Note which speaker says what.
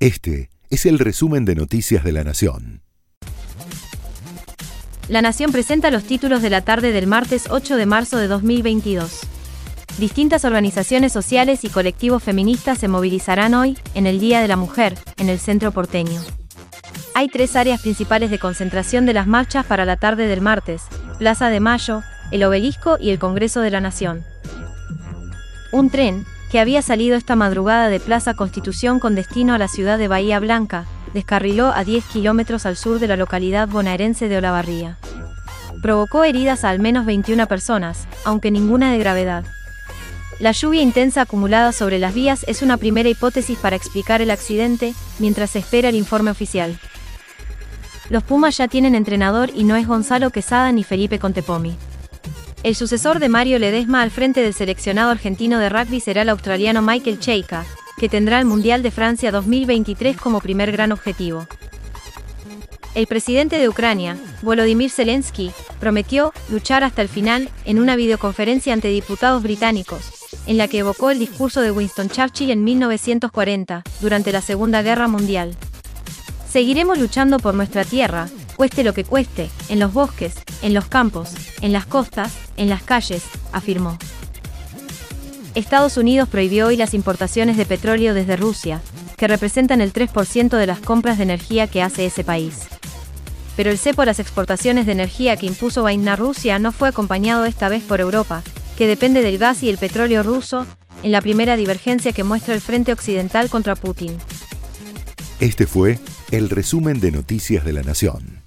Speaker 1: Este es el resumen de Noticias de la Nación.
Speaker 2: La Nación presenta los títulos de la tarde del martes 8 de marzo de 2022. Distintas organizaciones sociales y colectivos feministas se movilizarán hoy, en el Día de la Mujer, en el centro porteño. Hay tres áreas principales de concentración de las marchas para la tarde del martes, Plaza de Mayo, el Obelisco y el Congreso de la Nación. Un tren, que había salido esta madrugada de Plaza Constitución con destino a la ciudad de Bahía Blanca, descarriló a 10 kilómetros al sur de la localidad bonaerense de Olavarría. Provocó heridas a al menos 21 personas, aunque ninguna de gravedad. La lluvia intensa acumulada sobre las vías es una primera hipótesis para explicar el accidente, mientras se espera el informe oficial. Los Pumas ya tienen entrenador y no es Gonzalo Quesada ni Felipe Contepomi. El sucesor de Mario Ledesma al frente del seleccionado argentino de rugby será el australiano Michael Cheika, que tendrá el Mundial de Francia 2023 como primer gran objetivo. El presidente de Ucrania, Volodymyr Zelensky, prometió luchar hasta el final en una videoconferencia ante diputados británicos, en la que evocó el discurso de Winston Churchill en 1940, durante la Segunda Guerra Mundial. Seguiremos luchando por nuestra tierra, cueste lo que cueste, en los bosques, en los campos, en las costas, en las calles, afirmó. Estados Unidos prohibió hoy las importaciones de petróleo desde Rusia, que representan el 3% de las compras de energía que hace ese país. Pero el cepo a las exportaciones de energía que impuso Biden a Rusia no fue acompañado esta vez por Europa, que depende del gas y el petróleo ruso, en la primera divergencia que muestra el Frente Occidental contra Putin.
Speaker 1: Este fue el resumen de Noticias de la Nación.